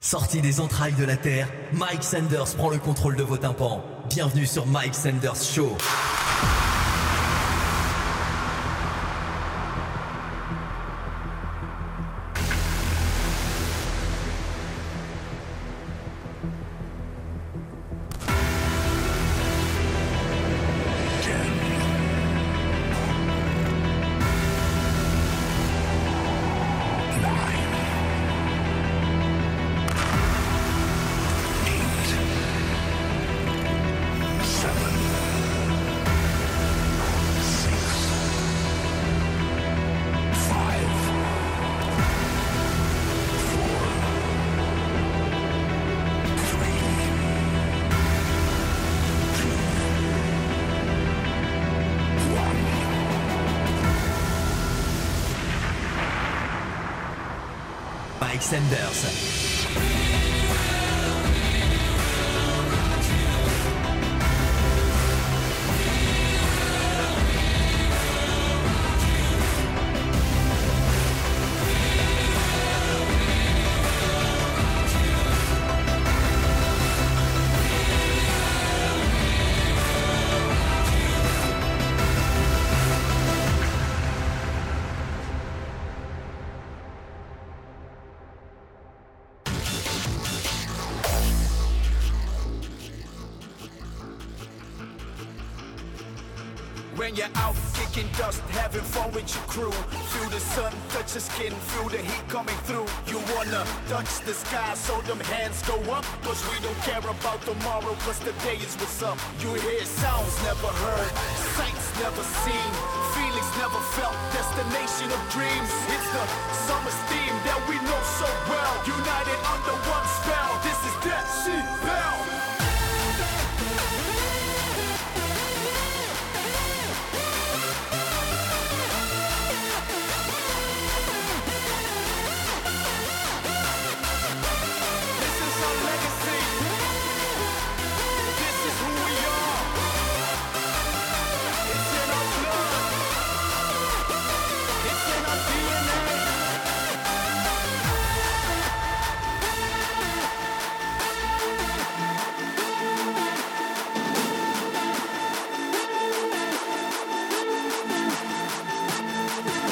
Sorti des entrailles de la Terre, Mike Sanders prend le contrôle de vos tympans. Bienvenue sur Mike Sanders Show. avec Sanders. Crew. Feel the sun touch your skin, feel the heat coming through. You wanna touch the sky so them hands go up. Cause we don't care about tomorrow, cause today is what's up. You hear sounds never heard, sights never seen, feelings never felt, destination of dreams. It's the summer theme that we know so well. United under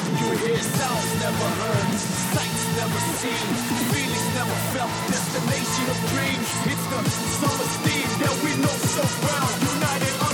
You hear sounds never heard, sights never seen, feelings never felt, destination of dreams. It's the summer theme that we know so well. United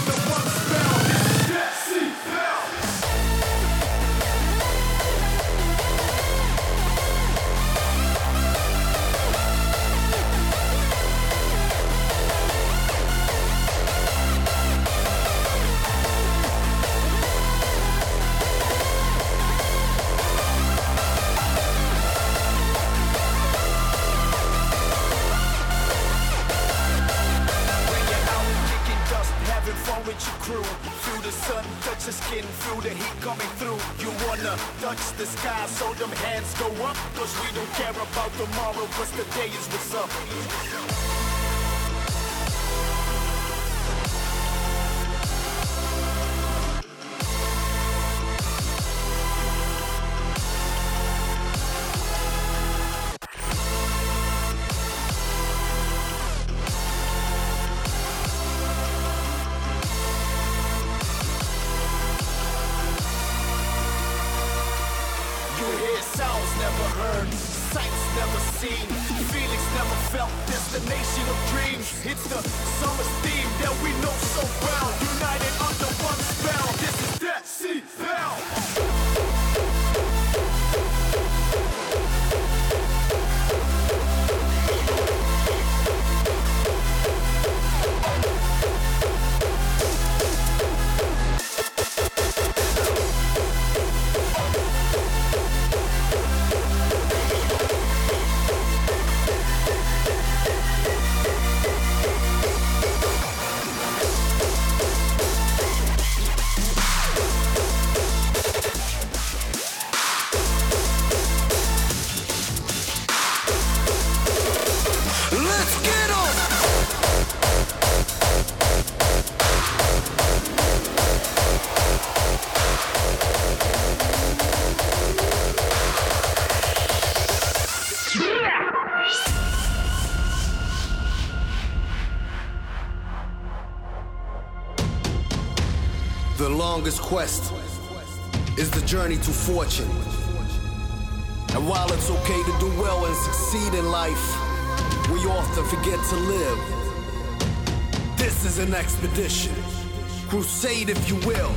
longest quest is the journey to fortune. And while it's okay to do well and succeed in life, we often forget to live. This is an expedition, crusade if you will,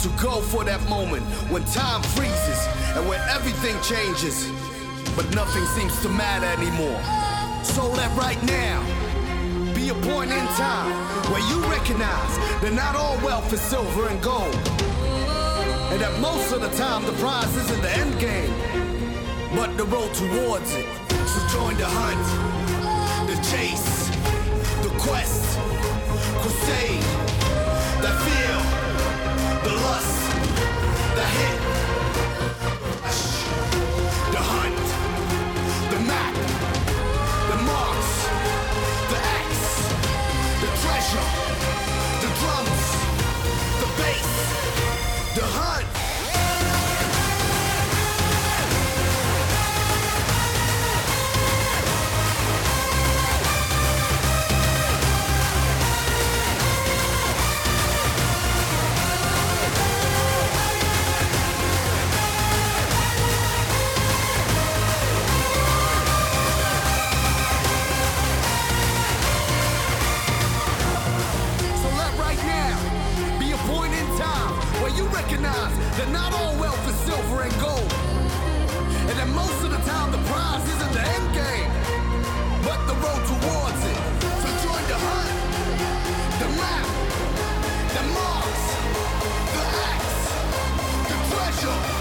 to go for that moment when time freezes and when everything changes, but nothing seems to matter anymore. So let right now a point in time where you recognize that not all wealth is silver and gold. And that most of the time the prize isn't the end game, but the road towards it. So join the hunt, the chase, the quest, crusade, the feel, the lust, the hit, the the hunt. That not all wealth is silver and gold. And that most of the time the prize isn't the end game, but the road towards it. So join the hunt, the map, the marks, the axe, the treasure,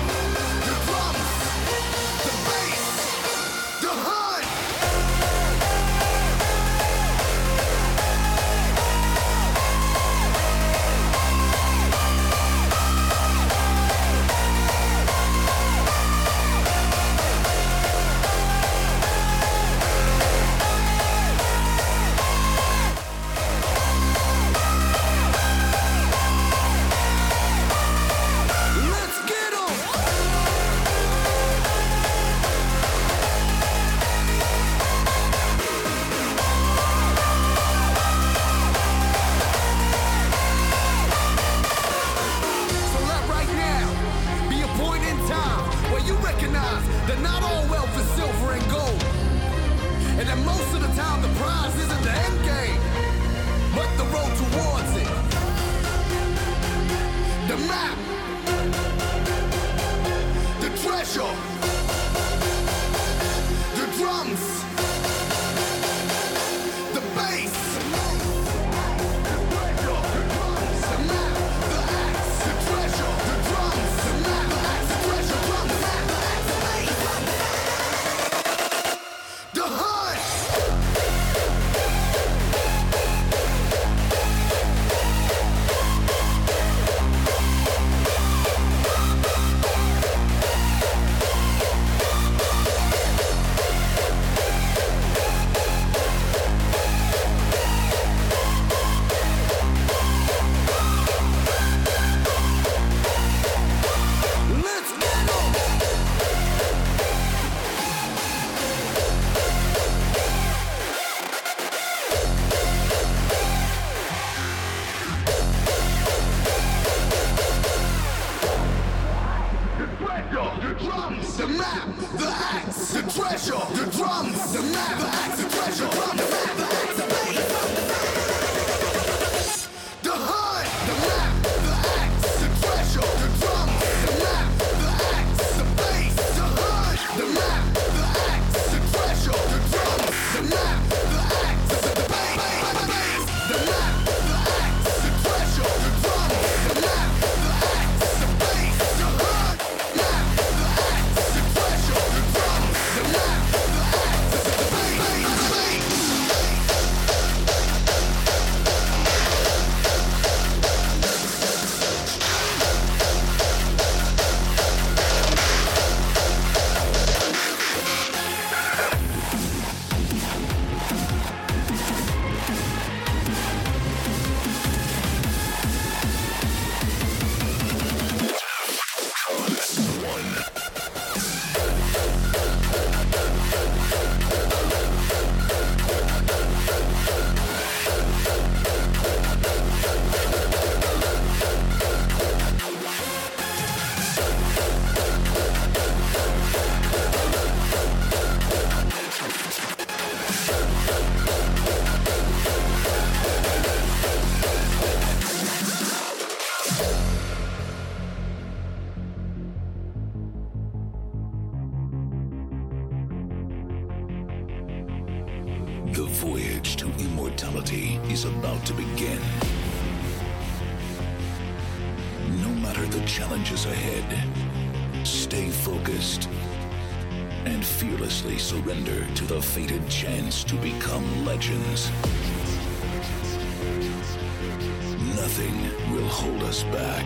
Nothing will hold us back.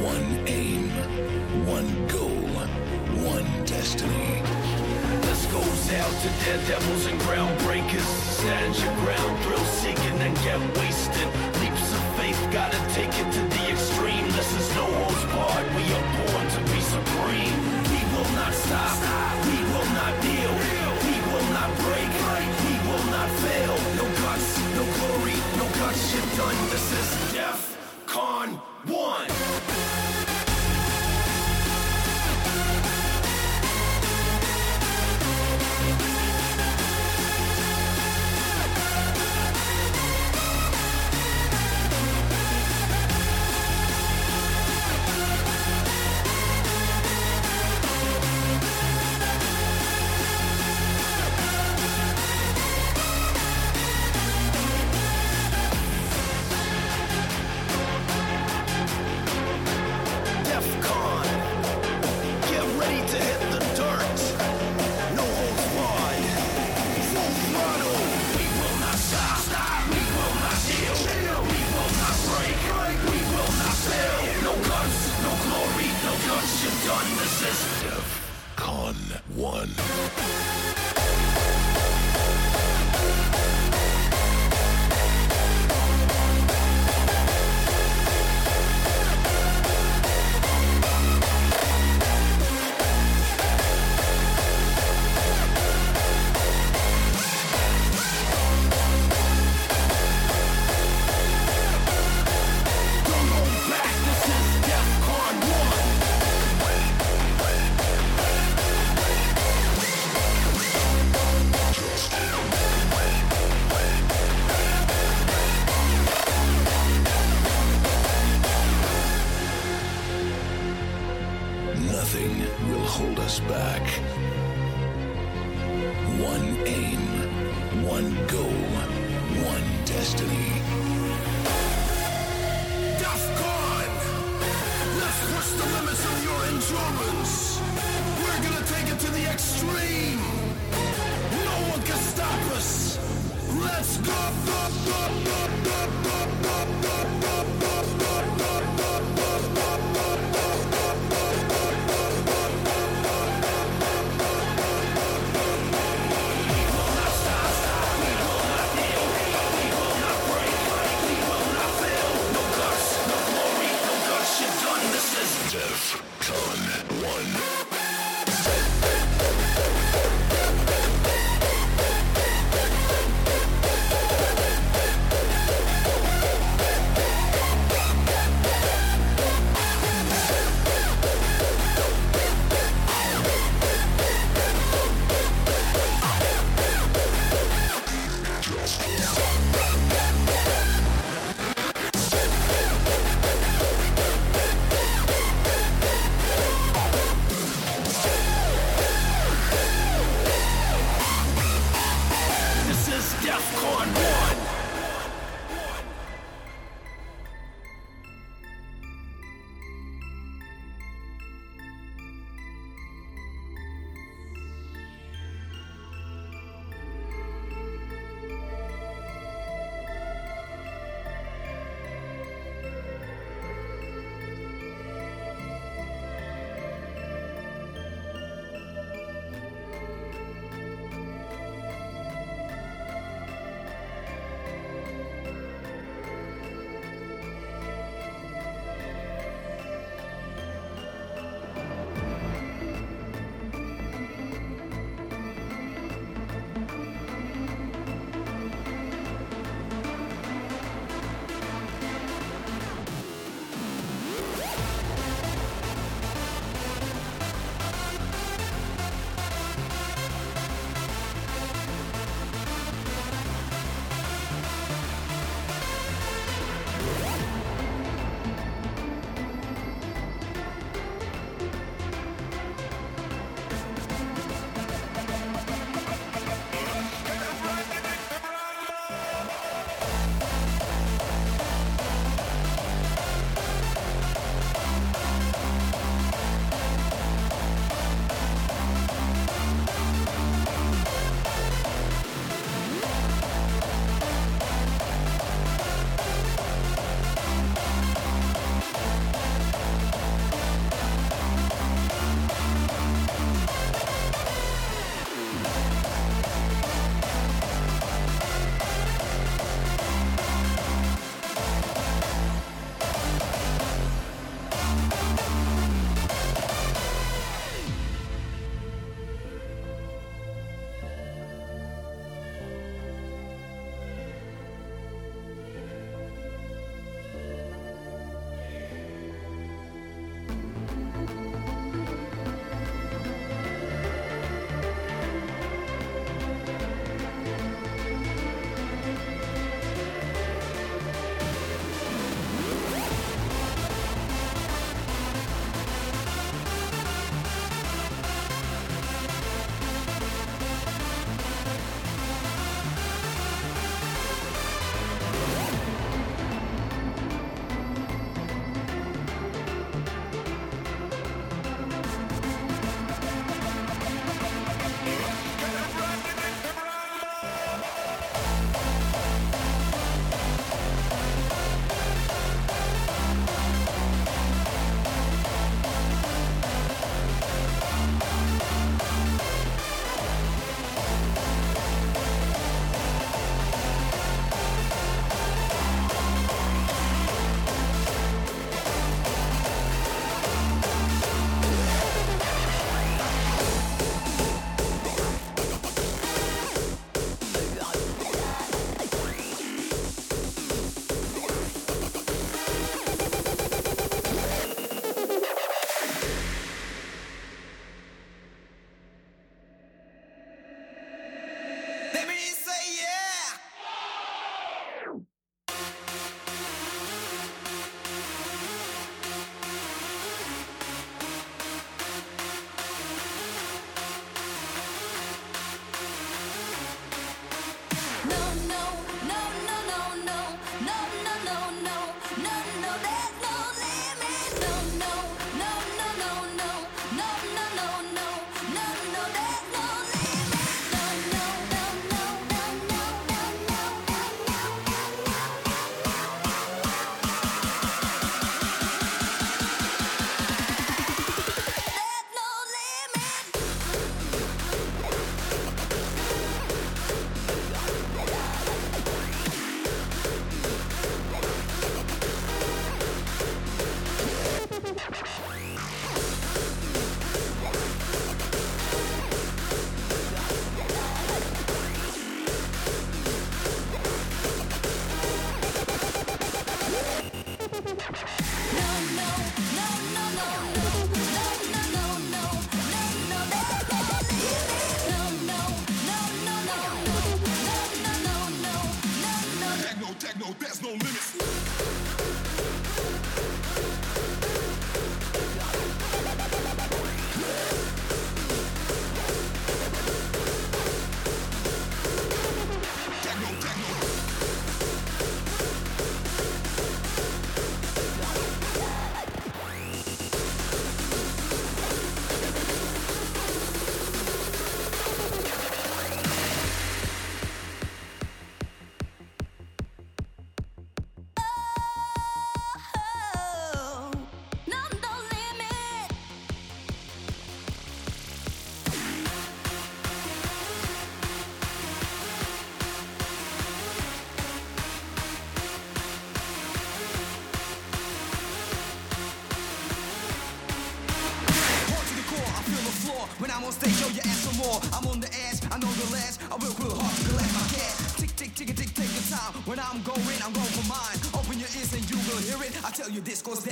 One aim, one goal, one destiny. This goes out to daredevils and groundbreakers. Stand your ground, thrill seeking and get wasted. Leaps of faith, gotta take it to the extreme. This is no one's part. We are born to be supreme. We will not stop. We will not kneel. We will not break. We will not fail this is death. You this, cause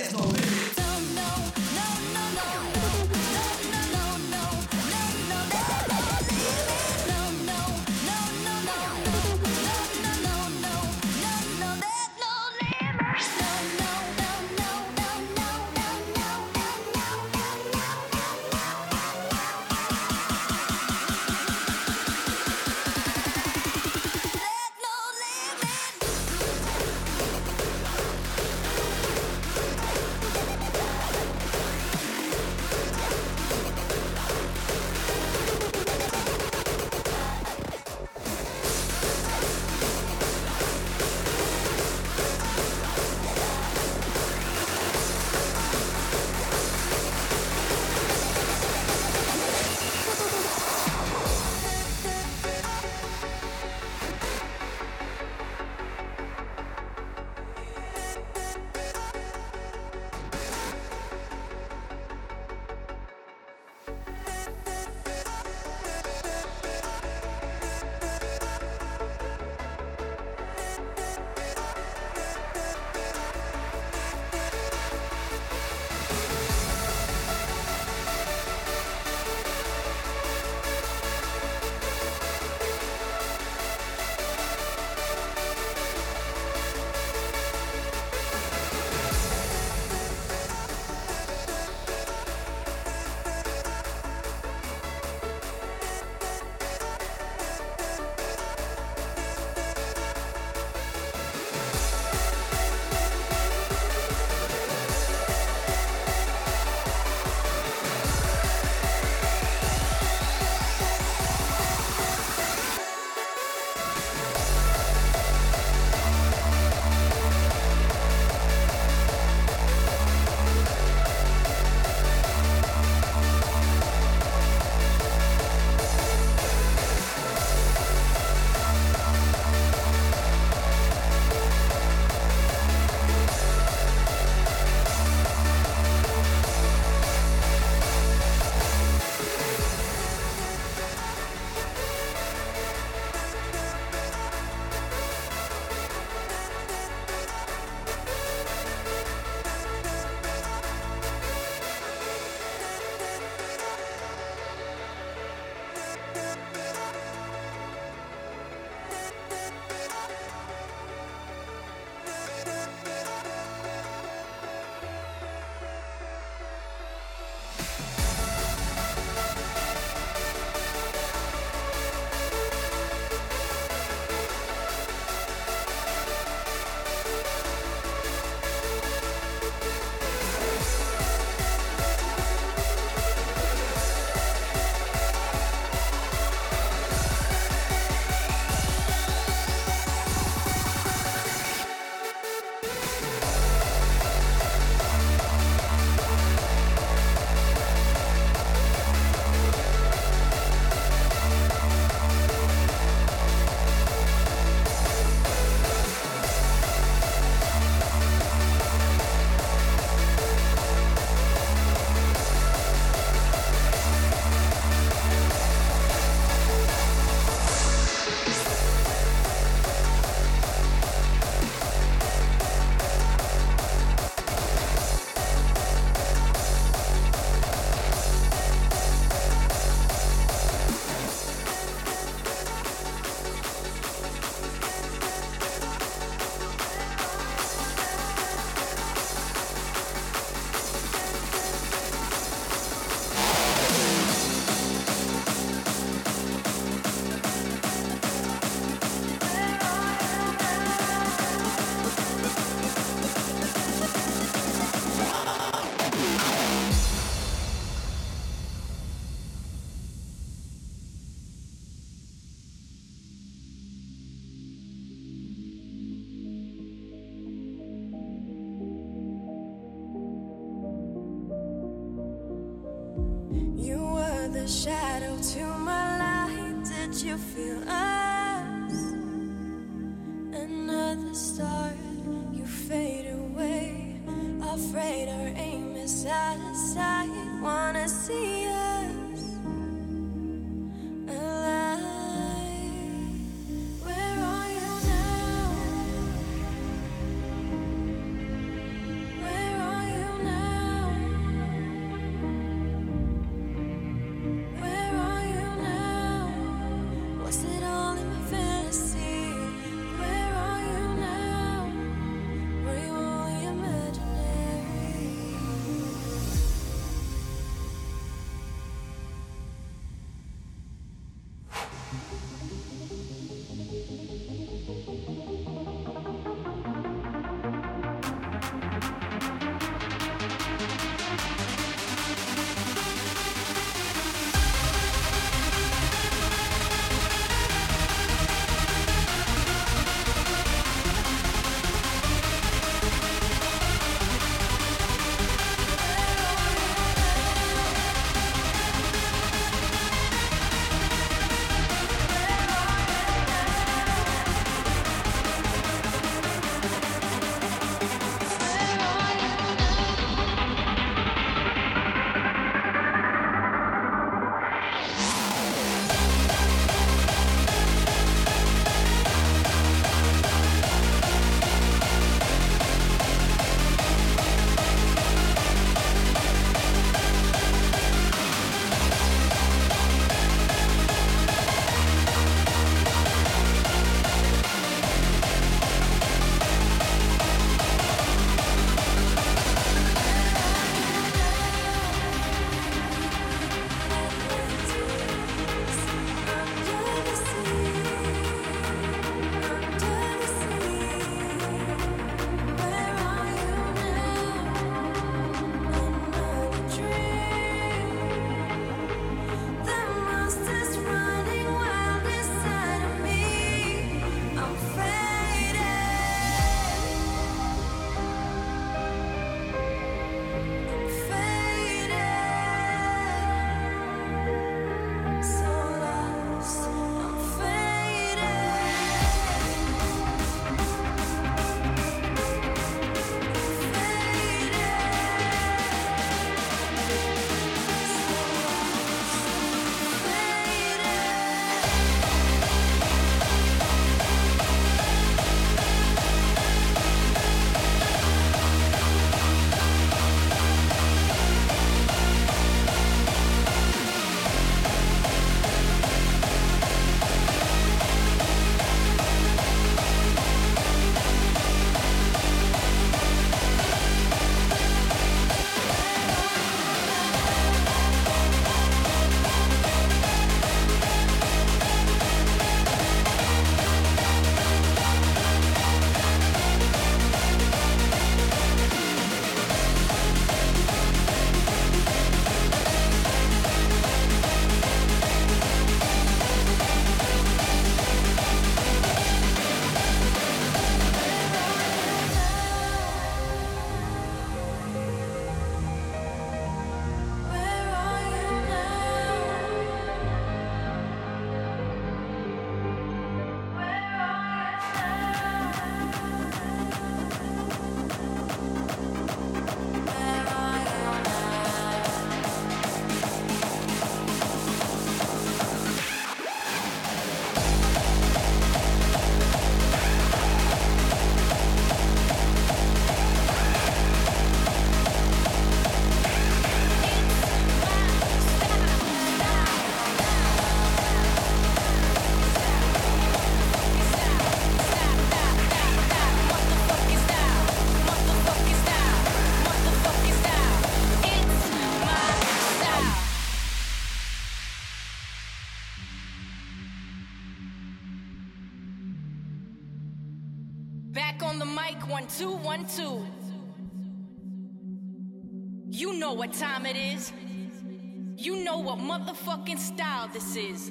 fucking style this is.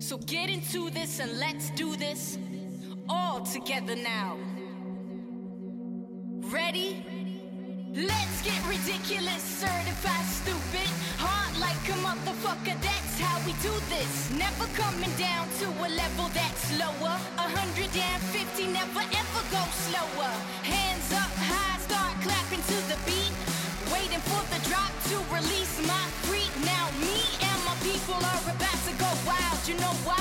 So get into this and let's do this all together now. Ready? Let's get ridiculous, certified stupid. hot like a motherfucker, that's how we do this. Never coming down to a level that's lower. 150, never ever go slower. you know why?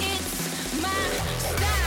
It's my style.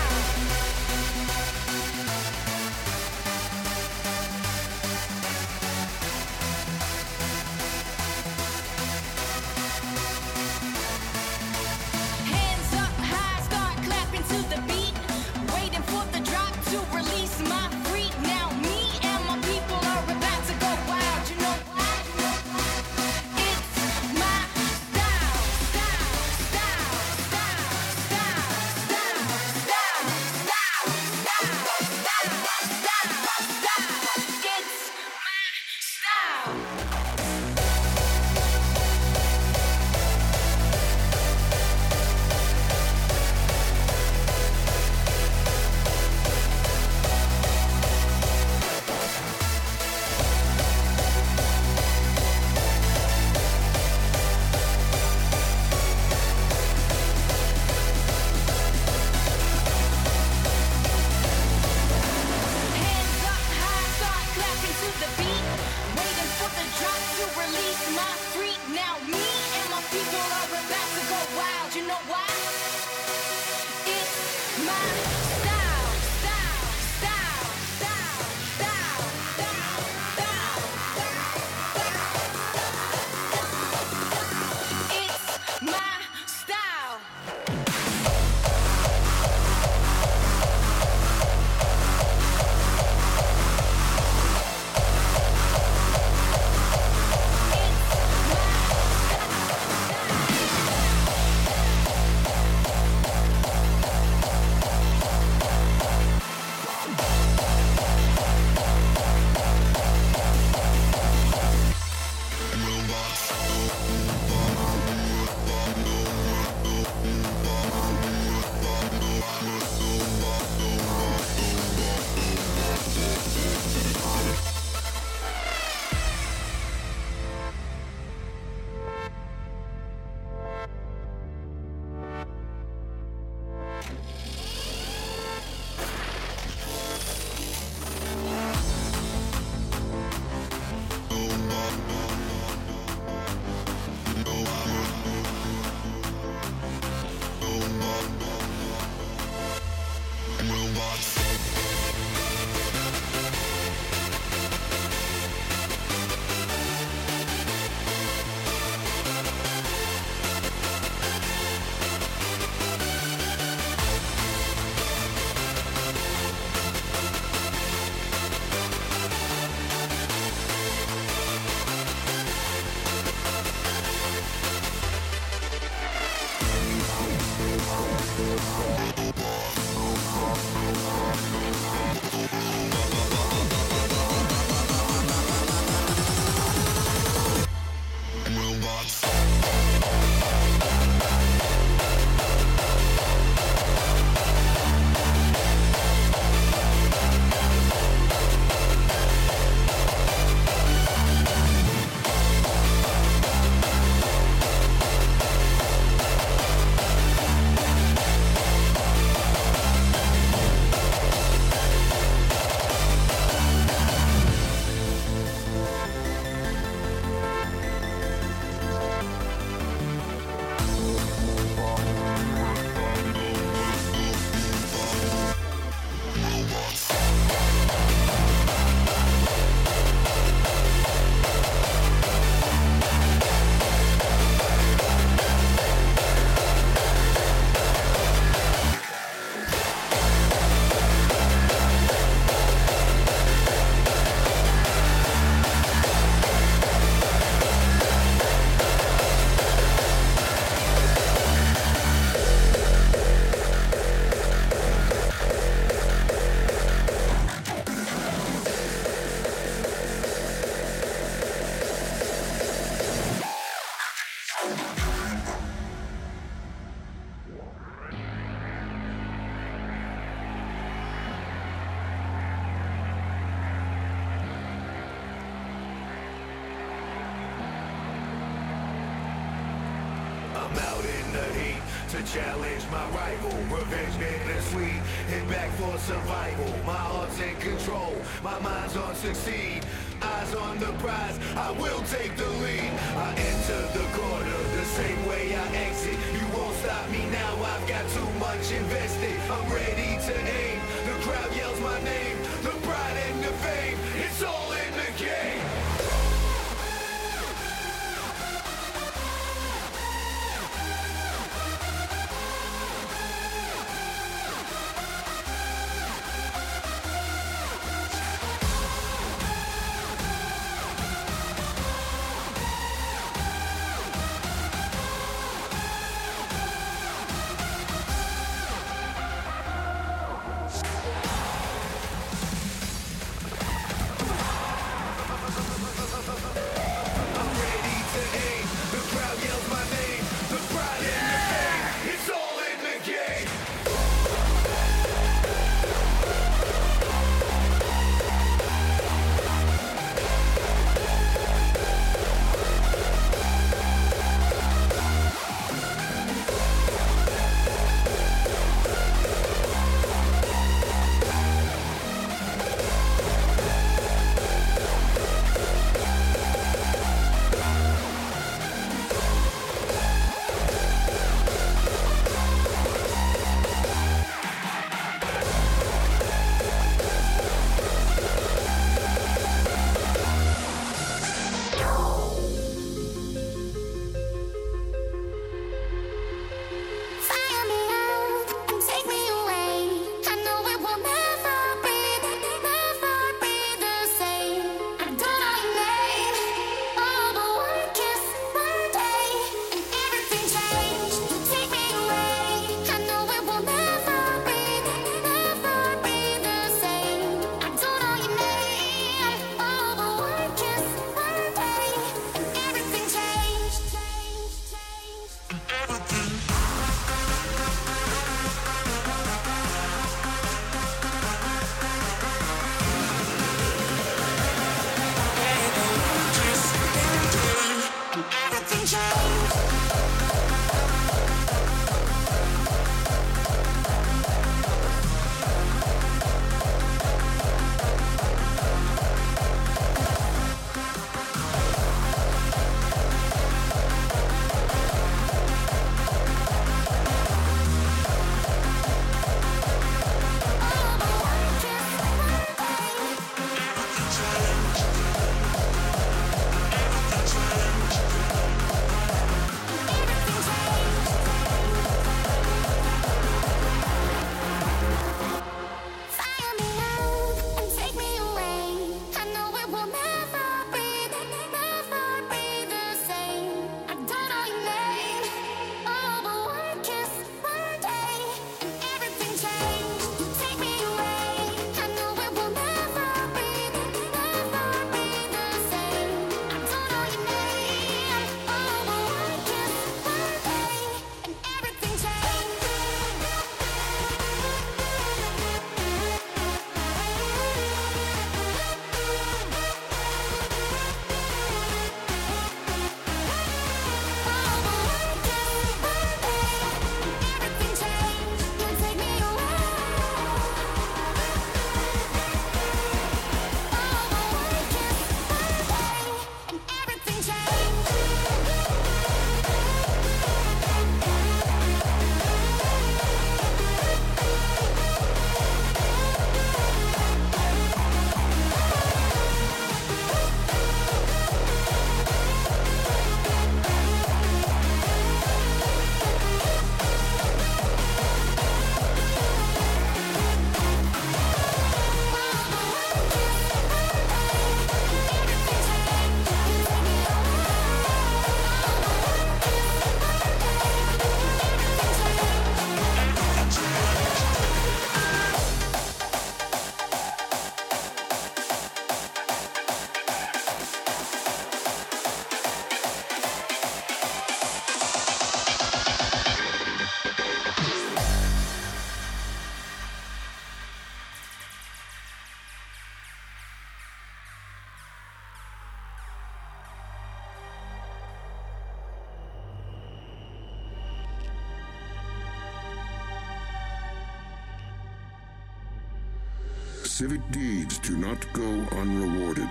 Do not go unrewarded.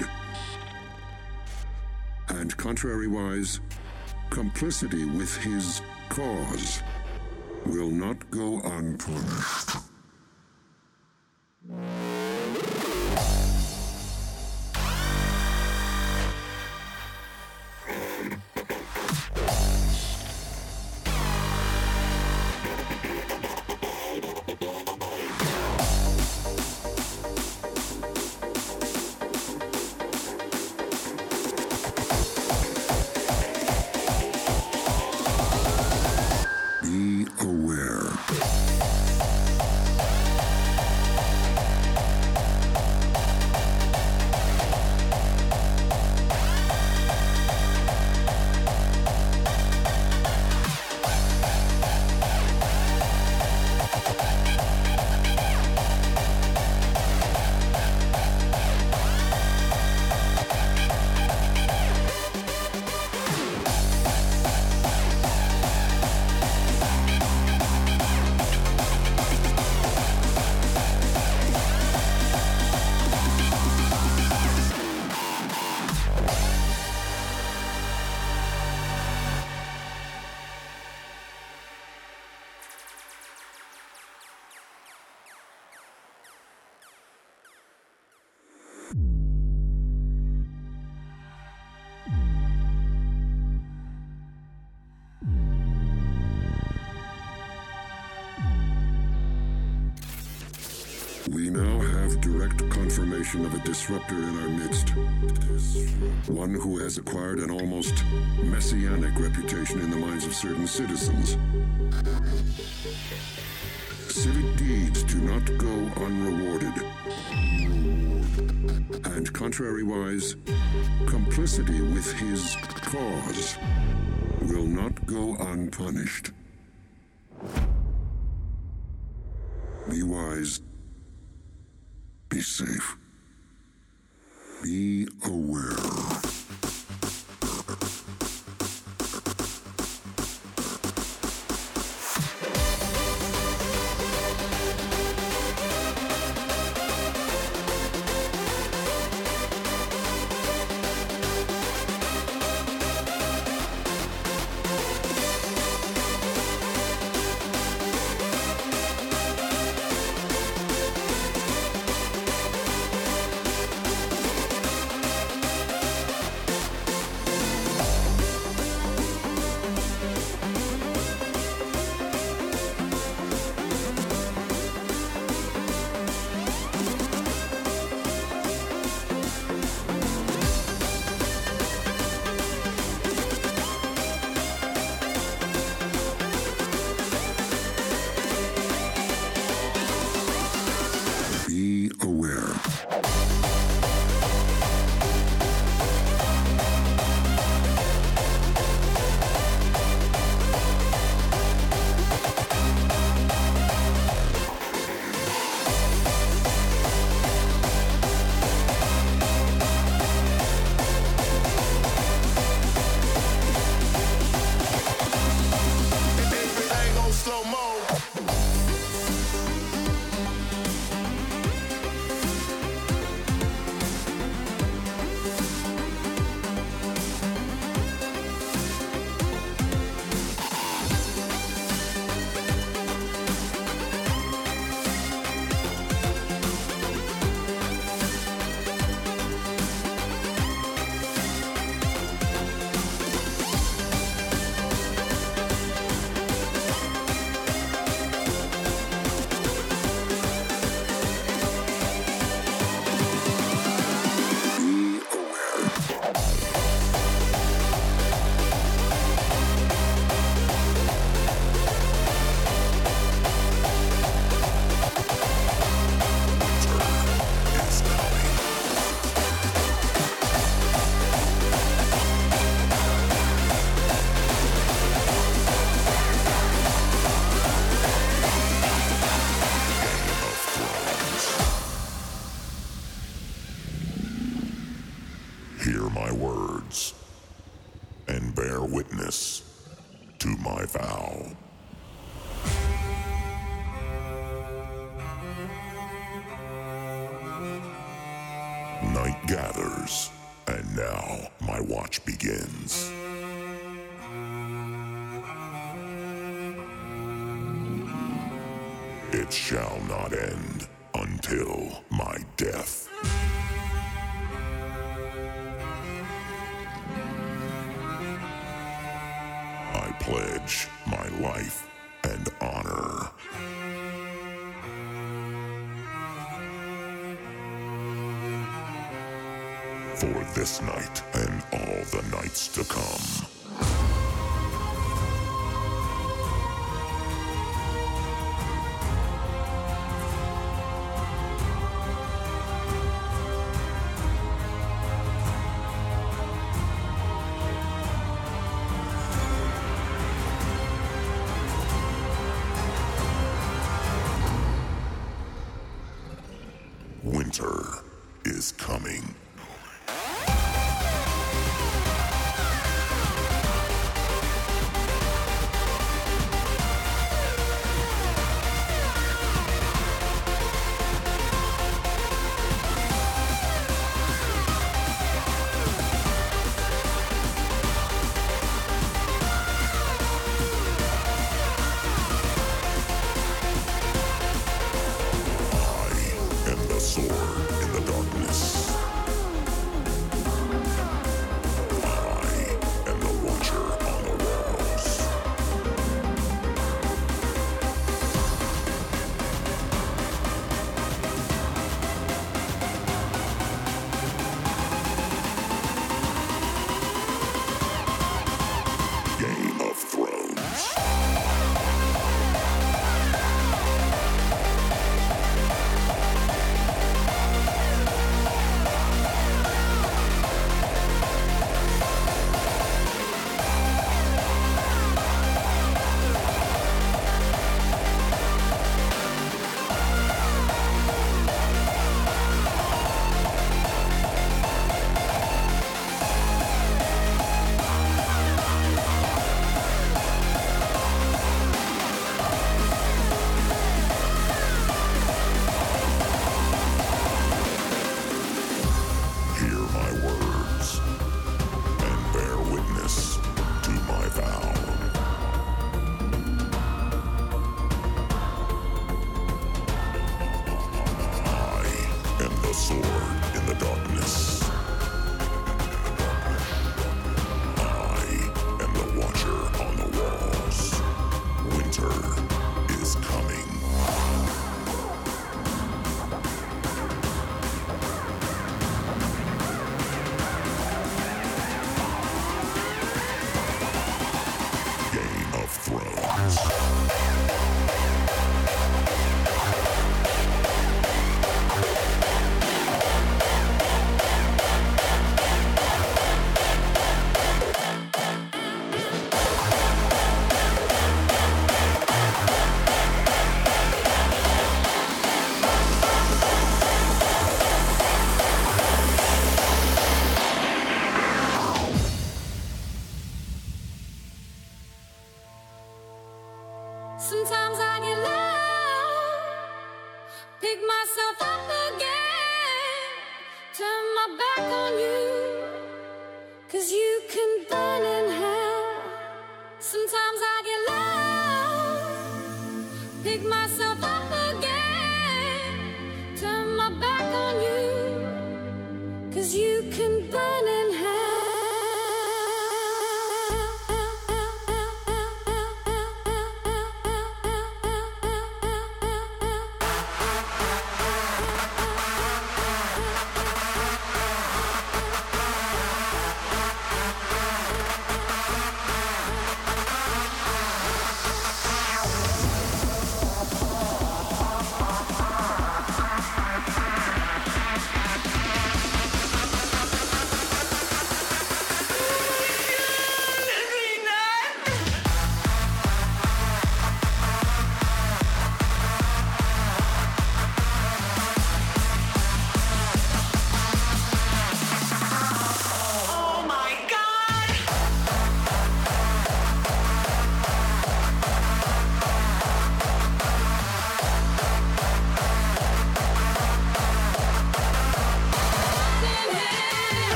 And contrariwise, complicity with his cause will not go unpunished. Confirmation of a disruptor in our midst. One who has acquired an almost messianic reputation in the minds of certain citizens. Civic deeds do not go unrewarded. And contrariwise, complicity with his cause will not go unpunished. Be wise.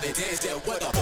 They dance that what the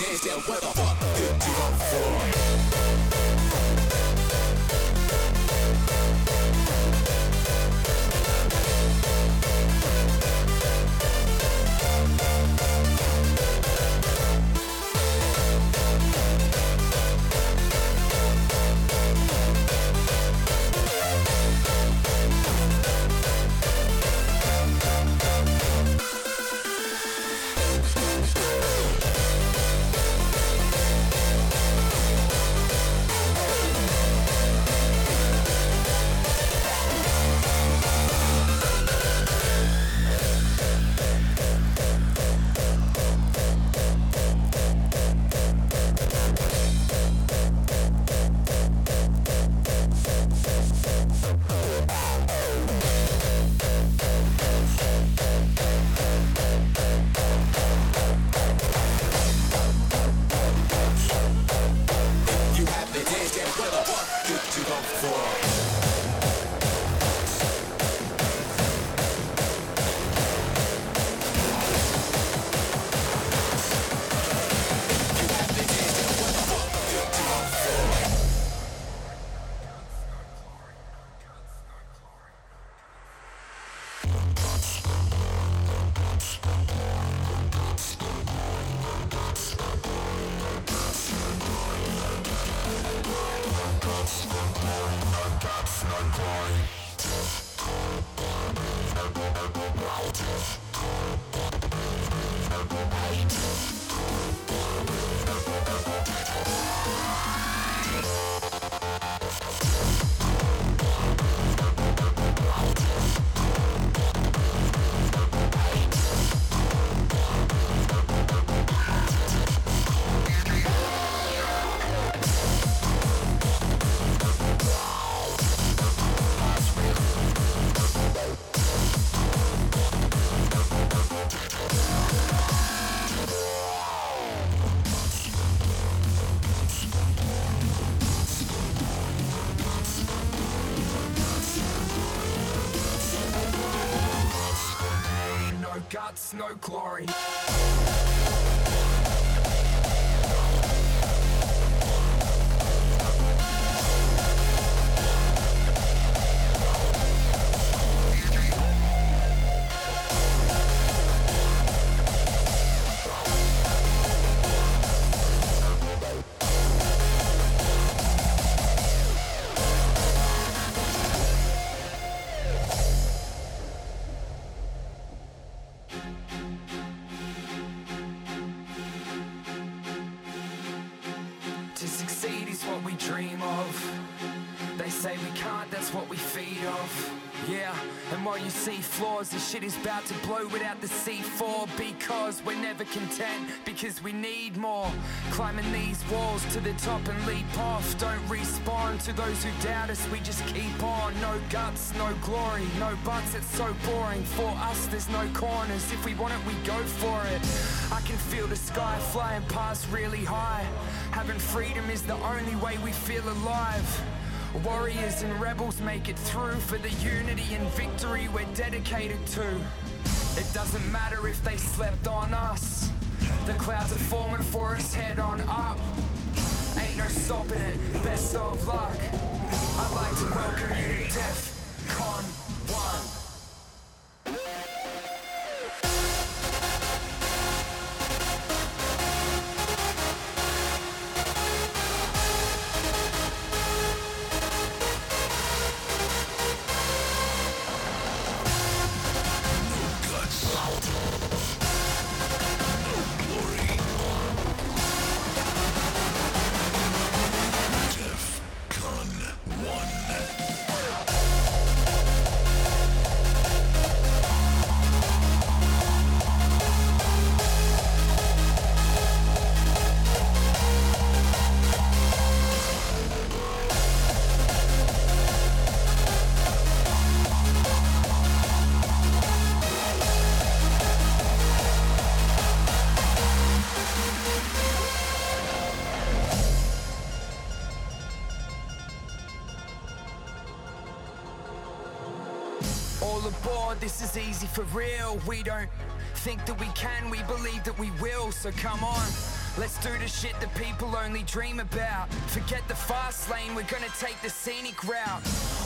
hands down, what the fuck did you? Glory. The shit is about to blow without the C4 because we're never content because we need more. Climbing these walls to the top and leap off. Don't respond to those who doubt us, we just keep on. No guts, no glory, no buts, it's so boring. For us, there's no corners. If we want it, we go for it. I can feel the sky flying past really high. Having freedom is the only way we feel alive. Warriors and rebels make it through for the unity and victory we're dedicated to. It doesn't matter if they slept on us. The clouds are forming for us head on up. Ain't no stopping it, best of luck. I'd like to welcome you to Def this is easy for real. We don't think that we can, we believe that we will. So come on, let's do the shit that people only dream about. Forget the fast lane, we're gonna take the scenic route.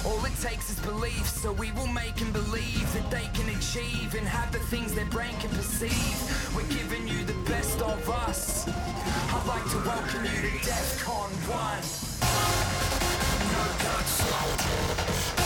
All it takes is belief, so we will make them believe that they can achieve and have the things their brain can perceive. We're giving you the best of us. I'd like to welcome you to DEF CON 1. No guts, no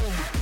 Hardest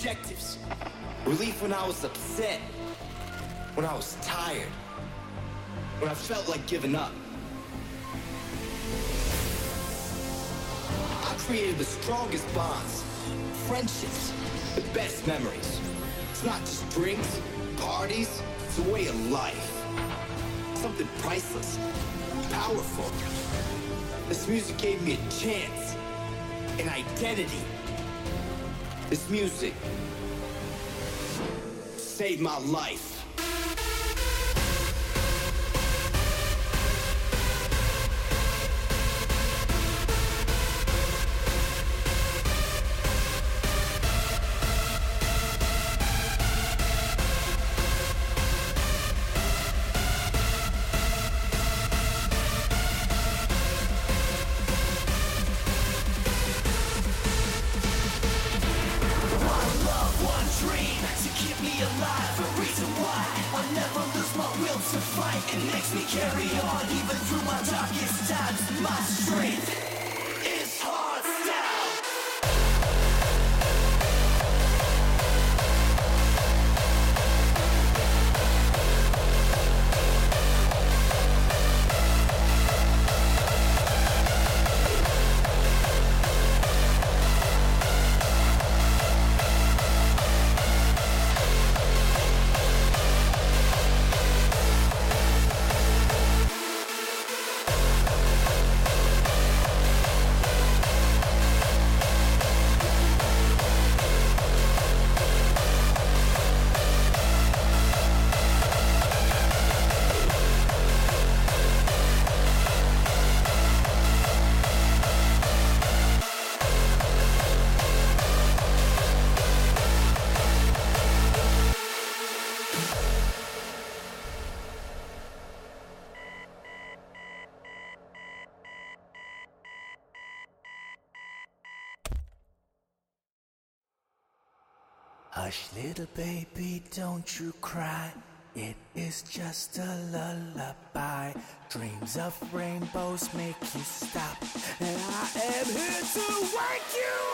objectives, relief when I was upset, when I was tired, when I felt like giving up. I created the strongest bonds, friendships, the best memories. It's not just drinks, parties, it's a way of life. Something priceless, powerful. This music gave me a chance, an identity. This music saved my life. Hush, little baby, don't you cry. It is just a lullaby. Dreams of rainbows make you stop. And I am here to wake you